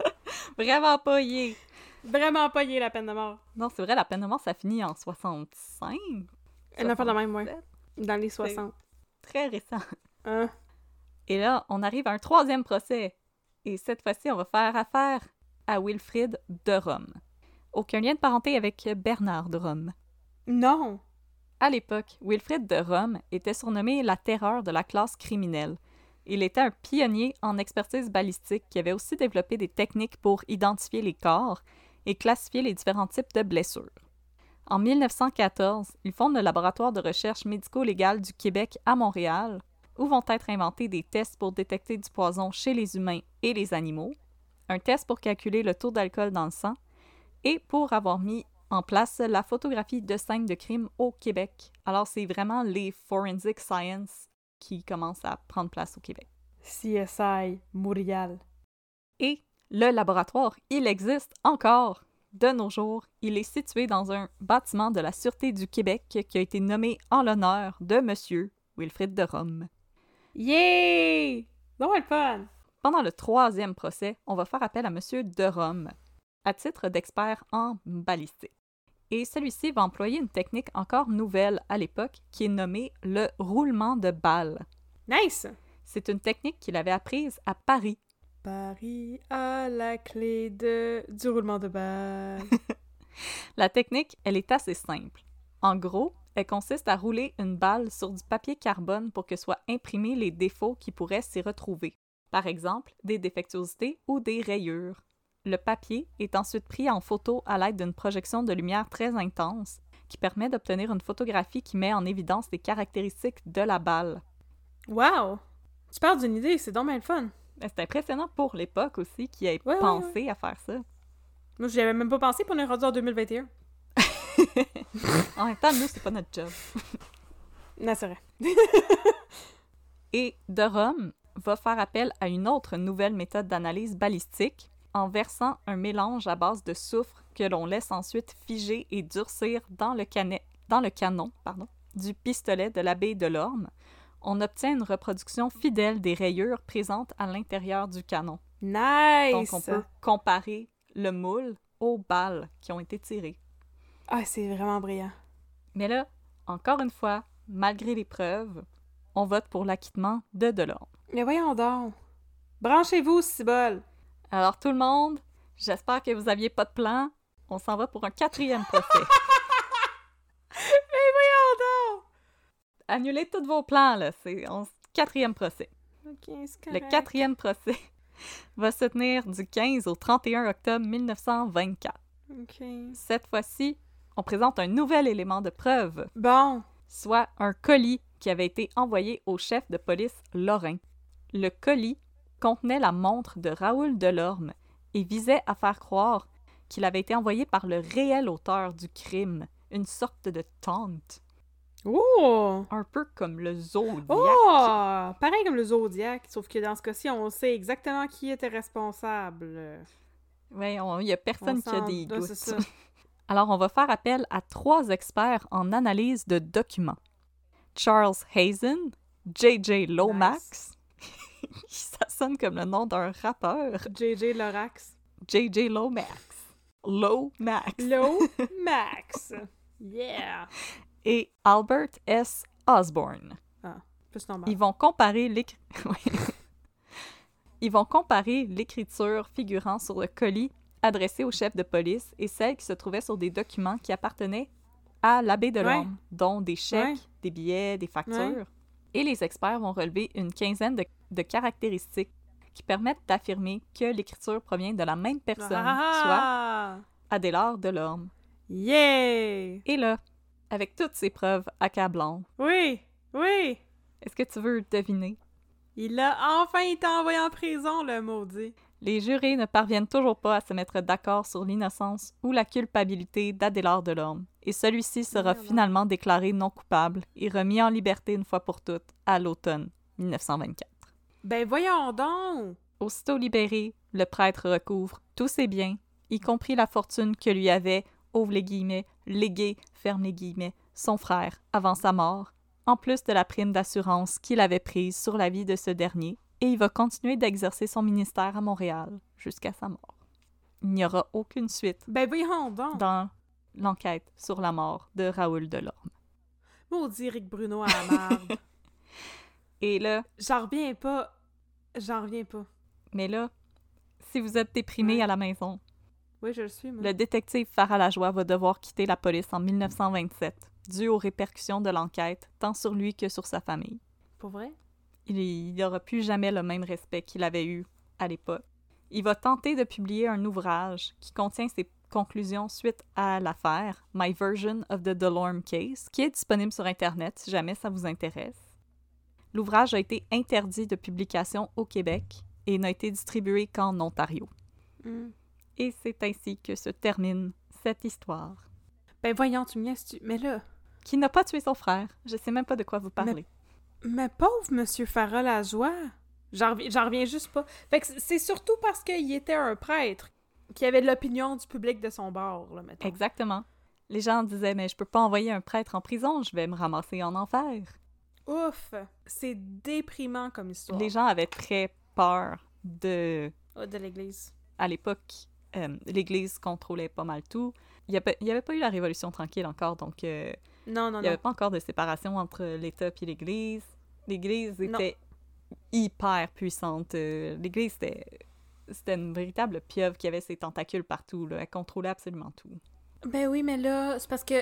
Vraiment pas yé. Vraiment pas yé, la peine de mort. Non, c'est vrai, la peine de mort, ça finit en 65. Une affaire de même, ouais. 67. Dans les 60. Très récent. Hein? Et là, on arrive à un troisième procès. Et cette fois-ci, on va faire affaire à Wilfrid de Rome. Aucun lien de parenté avec Bernard de Rome. Non. À l'époque, Wilfrid de Rome était surnommé la terreur de la classe criminelle. Il était un pionnier en expertise balistique qui avait aussi développé des techniques pour identifier les corps et classifier les différents types de blessures. En 1914, il fonde le laboratoire de recherche médico-légale du Québec à Montréal, où vont être inventés des tests pour détecter du poison chez les humains et les animaux, un test pour calculer le taux d'alcool dans le sang, et pour avoir mis en place la photographie de scènes de crime au Québec. Alors c'est vraiment les forensic science qui commencent à prendre place au Québec. CSI Montréal. Et le laboratoire, il existe encore. De nos jours, il est situé dans un bâtiment de la Sûreté du Québec qui a été nommé en l'honneur de Monsieur Wilfrid de Rome. Yay! Fun! Pendant le troisième procès, on va faire appel à Monsieur de Rome, à titre d'expert en balistique. Et celui-ci va employer une technique encore nouvelle à l'époque qui est nommée le roulement de balles. Nice! C'est une technique qu'il avait apprise à Paris. Paris a la clé de... du roulement de balle. La technique, elle est assez simple. En gros, elle consiste à rouler une balle sur du papier carbone pour que soient imprimés les défauts qui pourraient s'y retrouver. Par exemple, des défectuosités ou des rayures. Le papier est ensuite pris en photo à l'aide d'une projection de lumière très intense qui permet d'obtenir une photographie qui met en évidence les caractéristiques de la balle. wow! Tu parles d'une idée, c'est donc bien le fun. C'est impressionnant pour l'époque aussi qui ait Ouais, ouais, pensé à faire ça. Moi, j'y avais même pas pensé pour on est rendu en 2021. En même temps, nous, c'est pas notre job. Non, c'est vrai. Et de Rome va faire appel à une autre nouvelle méthode d'analyse balistique en versant un mélange à base de soufre que l'on laisse ensuite figer et durcir dans le, canet- dans le canon pardon, du pistolet de l'abbé de l'Orme. On obtient une reproduction fidèle des rayures présentes à l'intérieur du canon. Nice! Donc on peut comparer le moule aux balles qui ont été tirées. Ah, c'est vraiment brillant. Mais là, encore une fois, malgré les preuves, on vote pour l'acquittement de Delorme. Mais voyons donc. Branchez-vous, Cibole. Alors tout le monde, j'espère que vous aviez pas de plan. On s'en va pour un quatrième procès. Mais voyons donc! Annulez tous vos plans, là. C'est quatrième procès. Le quatrième procès va se tenir du 15 au 31 octobre 1924. Ok. Cette fois-ci, on présente un nouvel élément de preuve, Bon. soit un colis qui avait été envoyé au chef de police Lorrain. Le colis contenait la montre de Raoul Delorme et visait à faire croire qu'il avait été envoyé par le réel auteur du crime, une sorte de tante, Oh! un peu comme le Zodiac. Oh! Pareil comme le Zodiac, sauf que dans ce cas-ci, on sait exactement qui était responsable. Ouais, il y a personne On qui a des doutes. ça. Alors, on va faire appel à trois experts en analyse de documents. Charles Hazen, J.J. Lomax, ça sonne comme le nom d'un rappeur, JJ Lorax. J.J. Lomax, Lomax, Low Max. Yeah! et Albert S. Osborne. Plus normal. Ils vont comparer l'écri- Ouais. Ils vont comparer l'écriture figurant sur le colis adressé au chef de police et celle qui se trouvait sur des documents qui appartenaient à l'abbé de Ouais. l'Orme, dont des chèques, Ouais. des billets, des factures. Ouais. Et les experts vont relever une quinzaine de, de caractéristiques qui permettent d'affirmer que l'écriture provient de la même personne, soit Ah! Adélard de l'Orme. Yeah! Et là, avec toutes ces preuves accablantes, Oui! Oui! est-ce que tu veux deviner? Il a enfin été envoyé en prison, le maudit. Les jurés ne parviennent toujours pas à se mettre d'accord sur l'innocence ou la culpabilité d'Adélard Delorme, et celui-ci sera finalement déclaré non coupable et remis en liberté une fois pour toutes à l'automne 1924. Ben voyons donc! Aussitôt libéré, le prêtre recouvre tous ses biens, y compris la fortune que lui avait, ouvre les guillemets, légué, ferme les guillemets, son frère avant sa mort, en plus de la prime d'assurance qu'il avait prise sur la vie de ce dernier, et il va continuer d'exercer son ministère à Montréal jusqu'à sa mort. Il n'y aura aucune suite Ben voyons donc. dans l'enquête sur la mort de Raoul Delorme. Maudit Rick Bruno à la marde. Et là, J'en reviens pas. J'en reviens pas. mais là, si vous êtes déprimé Ouais. à la maison, Oui, je le suis, moi. le détective Farah Lajoie va devoir quitter la police en 1927, dû aux répercussions de l'enquête, tant sur lui que sur sa famille. Pour vrai? Il n'aura plus jamais le même respect qu'il avait eu à l'époque. Il va tenter de publier un ouvrage qui contient ses conclusions suite à l'affaire, My Version of the Delorme Case, qui est disponible sur Internet si jamais ça vous intéresse. L'ouvrage a été interdit de publication au Québec et n'a été distribué qu'en Ontario. Hmm. Et c'est ainsi que se termine cette histoire. Ben voyons, tu me tu... Mais là, Qui n'a pas tué son frère. Je sais même pas de quoi vous parlez. mais pauvre Monsieur Lajoie. J'en reviens, j'en reviens juste pas. Fait que c'est- c'est surtout parce qu'il était un prêtre qui avait de l'opinion du public de son bord, là, mettons. Exactement. Les gens disaient mais je peux pas envoyer un prêtre en prison, je vais me ramasser en enfer. Ouf! C'est déprimant comme histoire. Les gens avaient très peur de Ah, de l'Église. à l'époque euh, l'Église contrôlait pas mal tout. Il n'y avait, pas eu la Révolution tranquille encore, donc euh, Non, non, il n'y avait non. pas encore de séparation entre l'État et l'Église. L'Église Non. était hyper puissante. Euh, L'Église, c'était, c'était une véritable pieuvre qui avait ses tentacules partout. Là. Elle contrôlait absolument tout. Ben oui, mais là, c'est parce que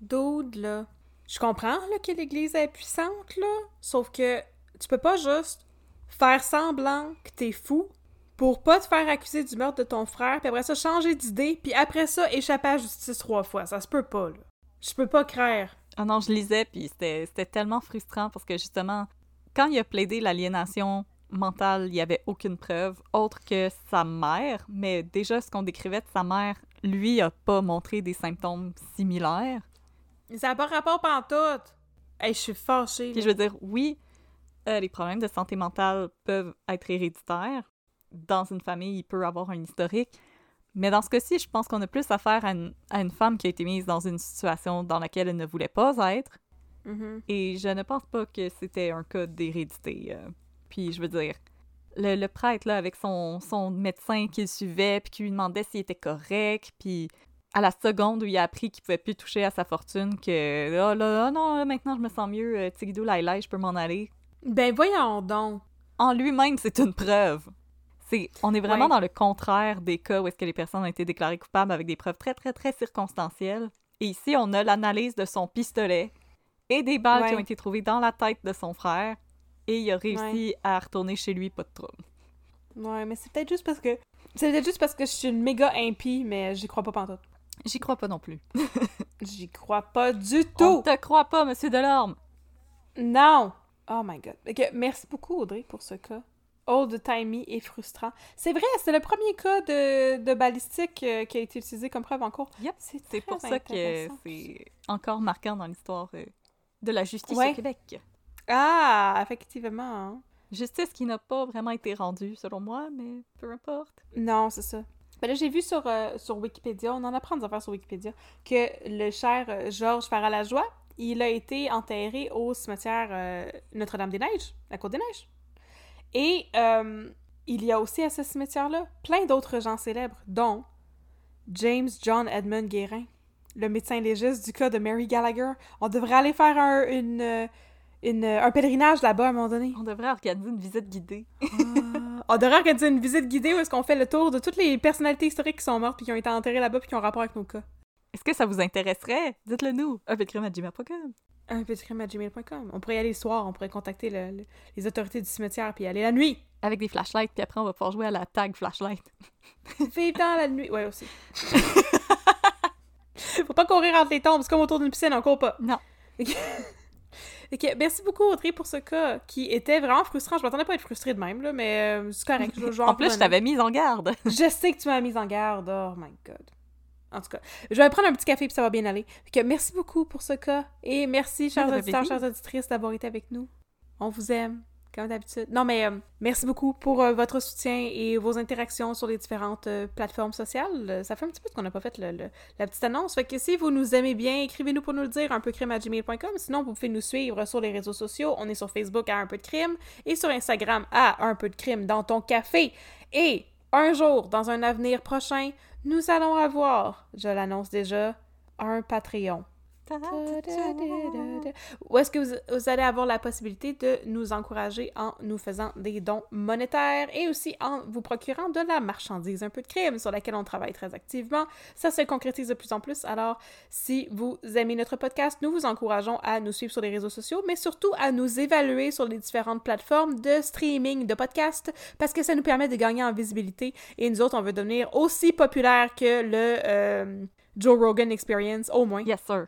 Dude, là, je comprends là, que l'Église est puissante, sauf que tu peux pas juste faire semblant que t'es fou pour pas te faire accuser du meurtre de ton frère, puis après ça, changer d'idée, puis après ça, échapper à la justice trois fois. Ça se peut pas, là. Je peux pas craire. Ah non, je lisais, puis c'était c'était tellement frustrant parce que justement, quand il a plaidé l'aliénation mentale, il n'y avait aucune preuve autre que sa mère, mais déjà ce qu'on décrivait de sa mère, lui a pas montré des symptômes similaires. Ça n'a pas rapport pantoute. Hey, je suis fâchée. Puis je veux dire, oui, euh, les problèmes de santé mentale peuvent être héréditaires. Dans une famille, il peut avoir un historique. Mais dans ce cas-ci, je pense qu'on a plus affaire à une, à une femme qui a été mise dans une situation dans laquelle elle ne voulait pas être. Mhm. Et je ne pense pas que c'était un cas d'hérédité. euh. Puis je veux dire, le, le prêtre, là, avec son, son médecin qui le suivait, puis qui lui demandait s'il était correct, puis à la seconde où il a appris qu'il pouvait plus toucher à sa fortune, que « Oh là, là, non, là, maintenant je me sens mieux, euh, Tigidou Lailai, je peux m'en aller. Ben voyons donc. » En lui-même, c'est une preuve. C'est, on est vraiment Ouais. dans le contraire des cas où est-ce que les personnes ont été déclarées coupables avec des preuves très, très, très circonstancielles. Et ici, on a l'analyse de son pistolet et des balles qui ont été trouvées dans la tête de son frère. Et il a réussi à retourner chez lui, pas de trouble. Ouais, mais c'est peut-être juste parce que... C'est peut-être juste parce que je suis une méga impie, mais j'y crois pas pantoute. J'y crois pas non plus. J'y crois pas du On tout! te croit pas, Monsieur Delorme! Non! Oh my god. Ok, merci beaucoup, Audrey, pour ce cas. Old-timey et frustrant. C'est vrai, c'est le premier cas de, de balistique euh, qui a été utilisé comme preuve en cours. Yep, C'est pour ça que c'est encore marquant dans l'histoire euh, de la justice Ouais. au Québec. Ah, effectivement. hein. Justice qui n'a pas vraiment été rendue, selon moi, mais peu importe. Non, c'est ça. Là, j'ai vu sur, euh, sur Wikipédia, on en apprend des affaires sur Wikipédia, que le cher euh, Georges Faralajoie, il a été enterré au cimetière euh, Notre-Dame-des-Neiges, à Côte-des-Neiges. Et il y a aussi à ce cimetière-là plein d'autres gens célèbres, dont James John Edmund Guérin, le médecin légiste du cas de Mary Gallagher. On devrait aller faire un, une, une- un pèlerinage là-bas à un moment donné. On devrait organiser une visite guidée. On devrait organiser une visite guidée où est-ce qu'on fait le tour de toutes les personnalités historiques qui sont mortes puis qui ont été enterrées là-bas puis qui ont rapport avec nos cas. Est-ce que ça vous intéresserait? Dites-le nous. Un gmail.com. Un petit crème à gmail.com. On pourrait y aller le soir, on pourrait contacter le- le- les autorités du cimetière puis y aller la nuit. Avec des flashlights, puis après on va pouvoir jouer à la tag flashlight. Vive dans la nuit. Ouais, aussi. Faut pas courir entre les tombes, c'est comme autour d'une piscine, on court pas. Non. Ok, merci beaucoup Audrey pour ce cas qui était vraiment frustrant. Je m'attendais pas à être frustrée de même, là, mais euh, c'est correct. Je, En plus, je t'avais mise en garde. Je sais que tu m'as mise en garde. Oh my god. En tout cas, je vais prendre un petit café puis ça va bien aller. Merci beaucoup pour ce cas. Et merci, chers auditeurs, chères auditrices, d'avoir été avec nous. On vous aime. Comme d'habitude. Non, mais euh, merci beaucoup pour euh, votre soutien et vos interactions sur les différentes euh, plateformes sociales. Ça fait un petit peu qu'on n'a pas fait la petite annonce. Fait que si vous nous aimez bien, écrivez-nous pour nous le dire, un peu crime@gmail.com. Sinon, vous pouvez nous suivre sur les réseaux sociaux. On est sur Facebook à un peu de crime et sur Instagram à un peu de crime dans ton café. Et un jour, dans un avenir prochain, nous allons avoir, je l'annonce déjà, un Patreon. Où est-ce que vous, vous allez avoir la possibilité de nous encourager en nous faisant des dons monétaires et aussi en vous procurant de la marchandise, un peu de crime sur laquelle on travaille très activement. Ça se concrétise de plus en plus. Alors, si vous aimez notre podcast, nous vous encourageons à nous suivre sur les réseaux sociaux, mais surtout à nous évaluer sur les différentes plateformes de streaming de podcasts parce que ça nous permet de gagner en visibilité et nous autres, on veut devenir aussi populaire que le euh, Joe Rogan Experience, au moins. Yes, sir.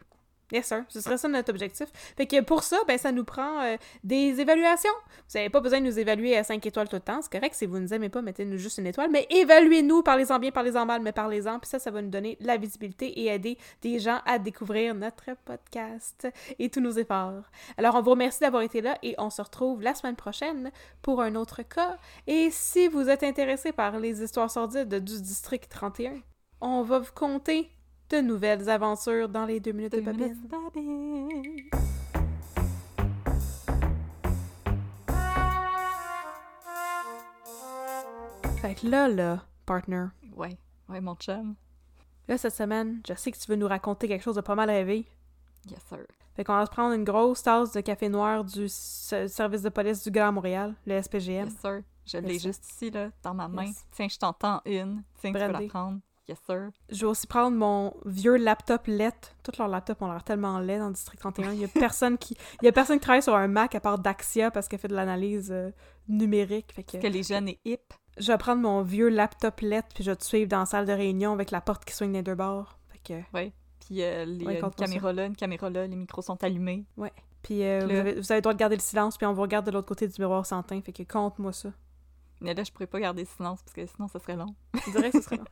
Yes, sir. Ce serait ça notre objectif. Fait que pour ça, ben, ça nous prend euh, des évaluations. Vous n'avez pas besoin de nous évaluer à 5 étoiles tout le temps. C'est correct. Si vous nous aimez pas, mettez-nous juste une étoile. Mais évaluez-nous. Parlez-en bien, parlez-en mal, mais parlez-en. Puis ça, ça va nous donner la visibilité et aider des gens à découvrir notre podcast et tous nos efforts. Alors, on vous remercie d'avoir été là et on se retrouve la semaine prochaine pour un autre cas. Et si vous êtes intéressé par les histoires sordides du District 31, on va vous conter de nouvelles aventures dans les deux minutes de Babine. Fait que là, là, partner, Ouais, ouais, mon chum. là, cette semaine, je sais que tu veux nous raconter quelque chose de pas mal rêvé. Yes, sir. Fait qu'on va se prendre une grosse tasse de café noir du service de police du Grand Montréal, le SPGM. Yes, sir. Je l'ai Yes, juste ici, là, dans ma main. Yes. Tiens, je t'entends une. Tiens, tu peux la prendre. Yes, sir. Je vais aussi prendre mon vieux laptop LED. Tous leurs laptops ont l'air tellement laid dans le District 31. Il y a personne qui, il y a personne qui travaille sur un Mac à part Daxia parce qu'elle fait de l'analyse euh, numérique. Fait que Que les jeunes et hip. je vais prendre mon vieux laptop LED puis je vais te suivre dans la salle de réunion avec la porte qui swing des deux bords. Fait que Puis euh, les, Ouais, euh, une ça. caméra là, une caméra là, les micros sont allumés. Puis euh, vous, Le- avez, vous avez le droit de garder le silence, puis on vous regarde de l'autre côté du miroir sans teint. Fait que compte-moi ça. Mais là, je pourrais pas garder le silence parce que sinon, ça serait long. Je dirais que ce serait long.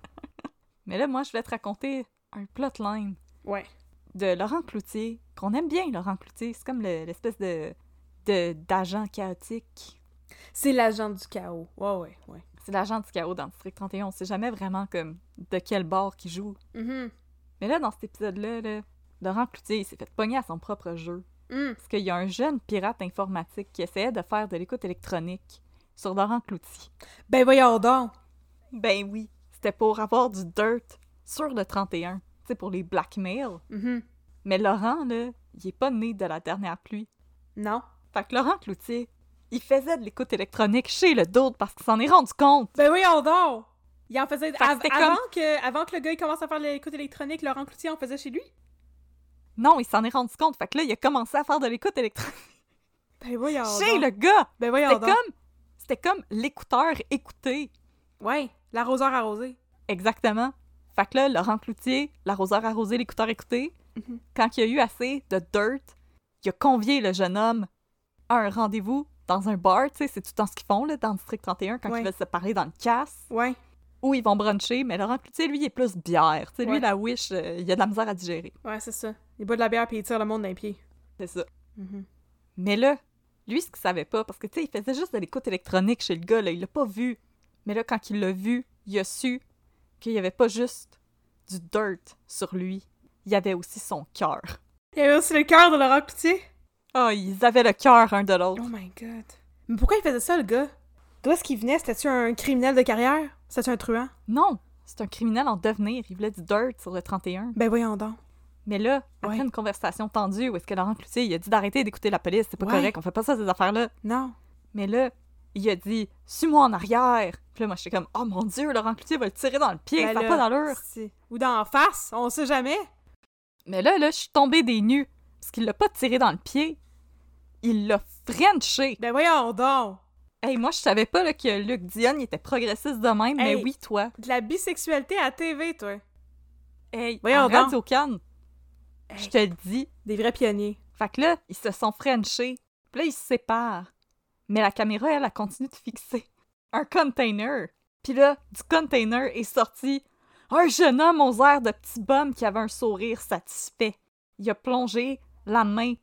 Mais là, moi, je vais te raconter un plotline Ouais. de Laurent Cloutier, qu'on aime bien, Laurent Cloutier. C'est comme le- l'espèce de de- d'agent chaotique. C'est l'agent du chaos. Ouais, ouais, ouais. C'est l'agent du chaos dans District 31. On sait jamais vraiment comme de quel bord qu'il joue. Mhm. Mais là, dans cet épisode-là, là, Laurent Cloutier il s'est fait pogner à son propre jeu. Mm. Parce qu'il y a un jeune pirate informatique qui essayait de faire de l'écoute électronique sur Laurent Cloutier. Ben voyons donc! Ben oui, c'était pour avoir du dirt sur le 31. Tu pour les blackmail. Mhm. Mais Laurent, là, il est pas né de la dernière pluie. Non. Fait que Laurent Cloutier, il faisait de l'écoute électronique chez le d'autre parce qu'il s'en est rendu compte. Ben voyons donc! Il en faisait... av- avant, que, avant que le gars il commence à faire de l'écoute électronique, Laurent Cloutier en faisait chez lui? Non, il s'en est rendu compte. Fait que là, il a commencé à faire de l'écoute électronique Ben voyons chez donc. le gars. Ben voyons C'était comme, c'était comme l'écouteur écouté. Ouais, l'arroseur arrosé. Exactement. Fait que là, Laurent Cloutier, l'arroseur arrosé, l'écouteur écouté, Mhm. quand il a eu assez de dirt, il a convié le jeune homme à un rendez-vous dans un bar, tu sais, c'est tout le temps ce qu'ils font là, dans le District 31 quand Ouais. ils veulent se parler dans le casse, Ouais. où ils vont bruncher, mais Laurent Cloutier, lui, il est plus bière. Tu sais, lui, la wish, euh, il a de la misère à digérer. Ouais, c'est ça. Il boit de la bière puis il tire le monde d'un pied. C'est ça. Mhm. Mais là, lui, ce qu'il savait pas, parce que, tu sais, il faisait juste de l'écoute électronique chez le gars, là, il l'a pas vu. Mais là, quand il l'a vu, il a su qu'il y avait pas juste du dirt sur lui, il y avait aussi son cœur. Il y avait aussi le cœur de Laurent Cloutier. Ah, ils avaient le cœur un de l'autre. Oh my god. Mais pourquoi il faisait ça, le gars? D'où est-ce qu'il venait? C'était-tu un criminel de carrière? C'était-tu un truand? Non, c'est un criminel en devenir. Il voulait du dirt sur le 31. Ben voyons donc. Mais là, après Ouais. une conversation tendue où est-ce que Laurent Cloutier, il a dit d'arrêter d'écouter la police, c'est pas Ouais. correct, on fait pas ça, ces affaires-là. Non. Mais là, il a dit « Suis-moi en arrière! » Puis là, moi, j'étais comme « Oh mon Dieu, Laurent Cloutier va le tirer dans le pied, Ben ça n'a pas d'allure! Ou dans la face, on sait jamais. » Mais là, là, je suis tombée des nues, parce qu'il l'a pas tiré dans le pied, il l'a frenché. Ben voyons donc. Hey, moi, je savais pas là, que Luc Dion il était progressiste de même, mais oui, toi. De la bisexualité à TV, toi. Hey, Voyons en donc. Radio Cannes, Hey. je te le dis. Des vrais pionniers. Fait que là, ils se sont frenchés. Puis là, ils se séparent. Mais la caméra, elle, a continué de fixer un container. Puis là, du container est sorti un jeune homme aux airs de petit bum qui avait un sourire satisfait. Il a plongé la main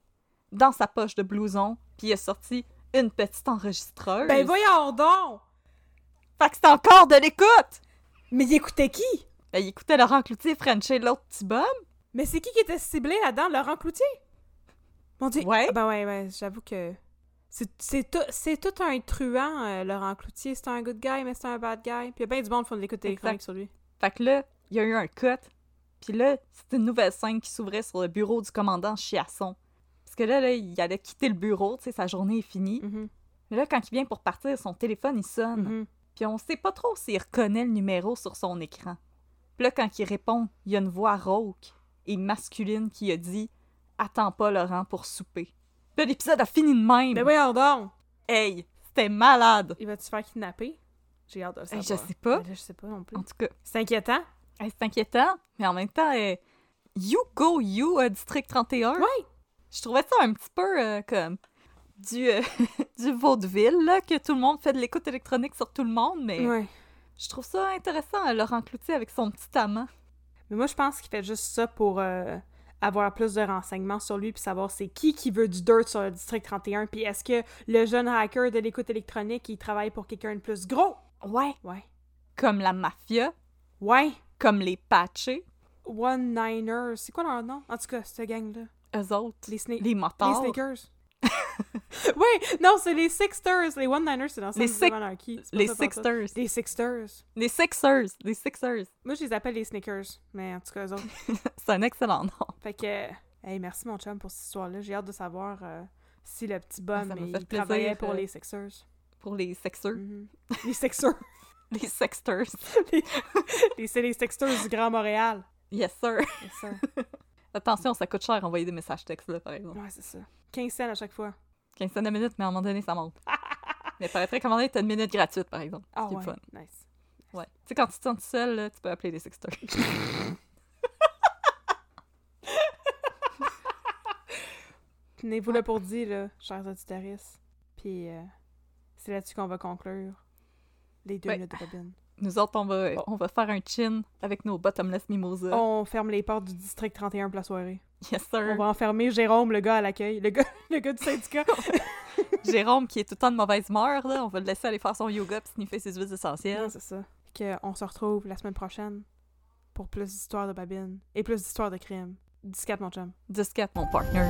dans sa poche de blouson, puis il a sorti une petite enregistreuse. Ben voyons donc! Fait que c'est encore de l'écoute! Mais il écoutait qui? Ben, il écoutait Laurent Cloutier Frencher l'autre petit bum. Mais c'est qui qui était ciblé là-dedans? Laurent Cloutier? Mon dieu! Ouais. Ah ben ouais, ouais, j'avoue que... C'est tout, un truand, euh, Laurent Cloutier. C'est un good guy, mais c'est un bad guy. Puis il y a bien du monde qui font de l'écoute électronique sur lui. Fait que là, il y a eu un cut. Puis là, c'était une nouvelle scène qui s'ouvrait sur le bureau du commandant Chiasson. Parce que là, là, il allait quitter le bureau, tu sais, sa journée est finie. Mhm, Mais là, quand il vient pour partir, son téléphone, il sonne. mhm. Puis on sait pas trop s'il reconnaît le numéro sur son écran. Puis là, quand il répond, il y a une voix rauque et masculine qui a dit « Attends pas, Laurent, pour souper. » Puis l'épisode a fini de même. Ben voyons donc! Hey, c'était malade! Il va-tu faire kidnapper? J'ai hâte de le savoir. je sais pas. Mais là, je sais pas non plus. En tout cas, C'est inquiétant. c'est inquiétant, mais en même temps, You Go You, euh, District 31. Ouais. Je trouvais ça un petit peu euh, comme du, euh, du vaudeville, là, que tout le monde fait de l'écoute électronique sur tout le monde, mais Ouais. je trouve ça intéressant, euh, Laurent Cloutier avec son petit amant. Mais moi, je pense qu'il fait juste ça pour euh, avoir plus de renseignements sur lui puis savoir c'est qui qui veut du dirt sur le District 31 puis est-ce que le jeune hacker de l'écoute électronique, il travaille pour quelqu'un de plus gros? Ouais. Ouais. Comme la mafia, Ouais. comme les patchés, One-Niners. C'est quoi leur nom? En tout cas, cette gang-là. eux autres, Les, les les. Sneakers. ouais, non, c'est les Sixers. Les One-Niners, c'est dans Les Six- Les. Sixers. Les Sixers. Les Sixers. Les Sixers. Moi, je les appelle les Snickers, mais en tout cas, eux autres. C'est un excellent nom. Fait que, hey, merci mon chum pour cette histoire-là. J'ai hâte de savoir euh, si le petit Ah, bum ça m'a il fait plaisir, travaillait pour euh, les Sixers. Pour les Sixers. Mhm. Les Sixers. Les Sexters. Les- C'est les Sixers du Grand Montréal. Yes, sir. C'est ça. Attention, ça coûte cher envoyer des messages textes, là, par exemple. Ouais, c'est ça. 15 cents à chaque fois. 15 cents de minute, mais à un moment donné, ça monte. mais paraîtrait un moment donné, t'as une minute gratuite, par exemple. Ah ouais, fun. nice. Ouais. Tu sais, quand tu te sens tout seul, là, tu peux appeler les Sexters. Tenez-vous le pour dit, là, chers auditoristes. Puis euh, c'est là-dessus qu'on va conclure les deux Ouais. minutes de bobine. Nous autres, on va, on va faire un chin avec nos bottomless mimosa. On ferme les portes du district 31 pour la soirée. Yes, On sir. va enfermer Jérôme, le gars à l'accueil. Le gars, le gars du syndicat. Jérôme, qui est tout le temps de mauvaise humeur, là, on va le laisser aller faire son yoga puis sniffer ses huiles essentielles. C'est ça. Que on se retrouve la semaine prochaine pour plus d'histoires de babine et plus d'histoires de crime. 10 mon chum. 10-4, mon partner.